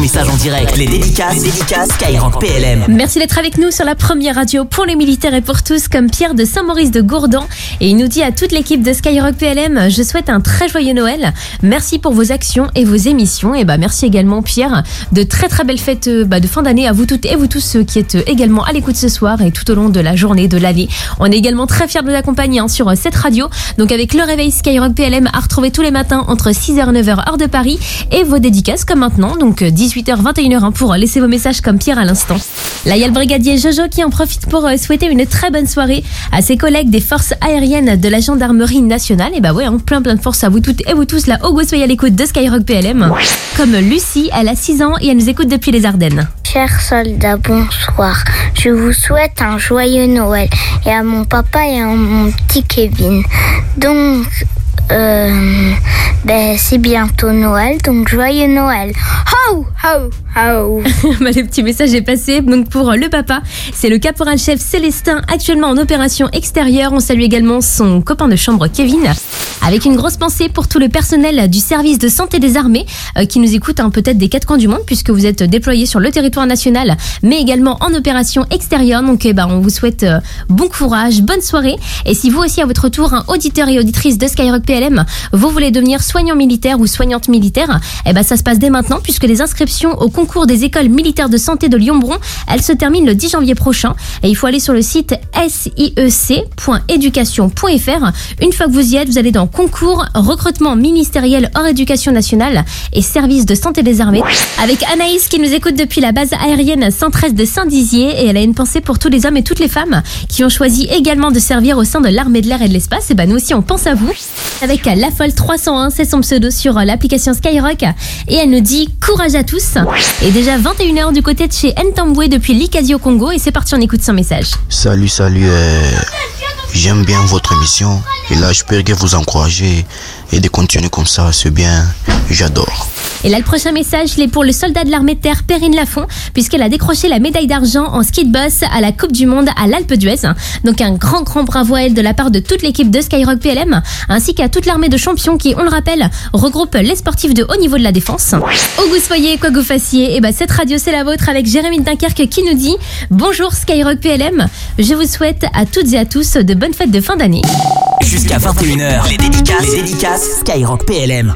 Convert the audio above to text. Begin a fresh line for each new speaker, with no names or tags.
message en direct. Les dédicaces Skyrock PLM.
Merci d'être avec nous sur la première radio pour les militaires et pour tous, comme Pierre de Saint-Maurice de Gourdan. Et il nous dit à toute l'équipe de Skyrock PLM, je souhaite un très joyeux Noël. Merci pour vos actions et vos émissions. Et bah merci également Pierre. De très très belles fêtes euh, bah, de fin d'année à vous toutes et vous tous ceux qui êtes euh, également à l'écoute ce soir et tout au long de la journée, de l'année. On est également très fiers de vous accompagner hein, sur euh, cette radio. Donc avec le réveil Skyrock PLM à retrouver tous les matins entre 6h et 9h heure de Paris et vos dédicaces comme maintenant. Donc 18h 21h hein, pour laisser vos messages comme Pierre à l'instant. Là, il y a le brigadier Jojo qui en profite pour euh, souhaiter une très bonne soirée à ses collègues des forces aériennes de la gendarmerie nationale. Et bah ouais, hein, plein plein de force à vous toutes et vous tous là. Au goût, soyez à l'écoute de Skyrock PLM. Comme Lucie, elle a 6 ans et elle nous écoute depuis les Ardennes.
Chers soldats, bonsoir. Je vous souhaite un joyeux Noël et à mon papa et à mon petit Kevin. Donc, euh, ben, c'est bientôt Noël, donc joyeux Noël. Ho, ho, ho.
Bah, le petit message est passé. Donc pour le papa, c'est le caporal-chef Célestin, actuellement en opération extérieure. On salue également son copain de chambre Kevin. Avec une grosse pensée pour tout le personnel du service de santé des armées euh, qui nous écoute hein, peut-être des quatre coins du monde puisque vous êtes déployés sur le territoire national mais également en opération extérieure. Donc eh ben, on vous souhaite euh, bon courage, bonne soirée. Et si vous aussi à votre tour, un auditeur et auditrice de Skyrock PLM, vous voulez devenir soignant militaire ou soignante militaire, eh ben ça se passe dès maintenant puisque les inscriptions au concours des écoles militaires de santé de Lyon-Bron, elles se terminent le 10 janvier prochain et il faut aller sur le site siec.education.fr. Une fois que vous y êtes, vous allez dans concours, recrutement ministériel hors éducation nationale et service de santé des armées. Avec Anaïs qui nous écoute depuis la base aérienne 113 de Saint-Dizier et elle a une pensée pour tous les hommes et toutes les femmes qui ont choisi également de servir au sein de l'armée de l'air et de l'espace. Et ben nous aussi on pense à vous. Avec La Folle 301, son pseudo sur l'application Skyrock et elle nous dit courage à tous. Et déjà 21h du côté de chez Ntambwe depuis l'Ikazi au Congo et c'est parti on écoute son message.
Salut, salut. euh, J'aime bien votre émission. Et là, je peux que vous encourager et de continuer comme ça. C'est bien. J'adore.
Et là, le prochain message, il est pour le soldat de l'armée de terre Perrine Lafont, puisqu'elle a décroché la médaille d'argent en ski de boss à la Coupe du Monde à l'Alpe d'Huez. Donc un grand, grand bravo à elle de la part de toute l'équipe de Skyrock PLM, ainsi qu'à toute l'armée de champions qui, on le rappelle, regroupe les sportifs de haut niveau de la défense. Au goût soyez, quoi que vous fassiez, et bah cette radio c'est la vôtre avec Jérémy Dunkerque qui nous dit Bonjour Skyrock PLM, je vous souhaite à toutes et à tous de bonnes fêtes de fin d'année.
Jusqu'à 21h, les dédicaces, les dédicaces Skyrock PLM.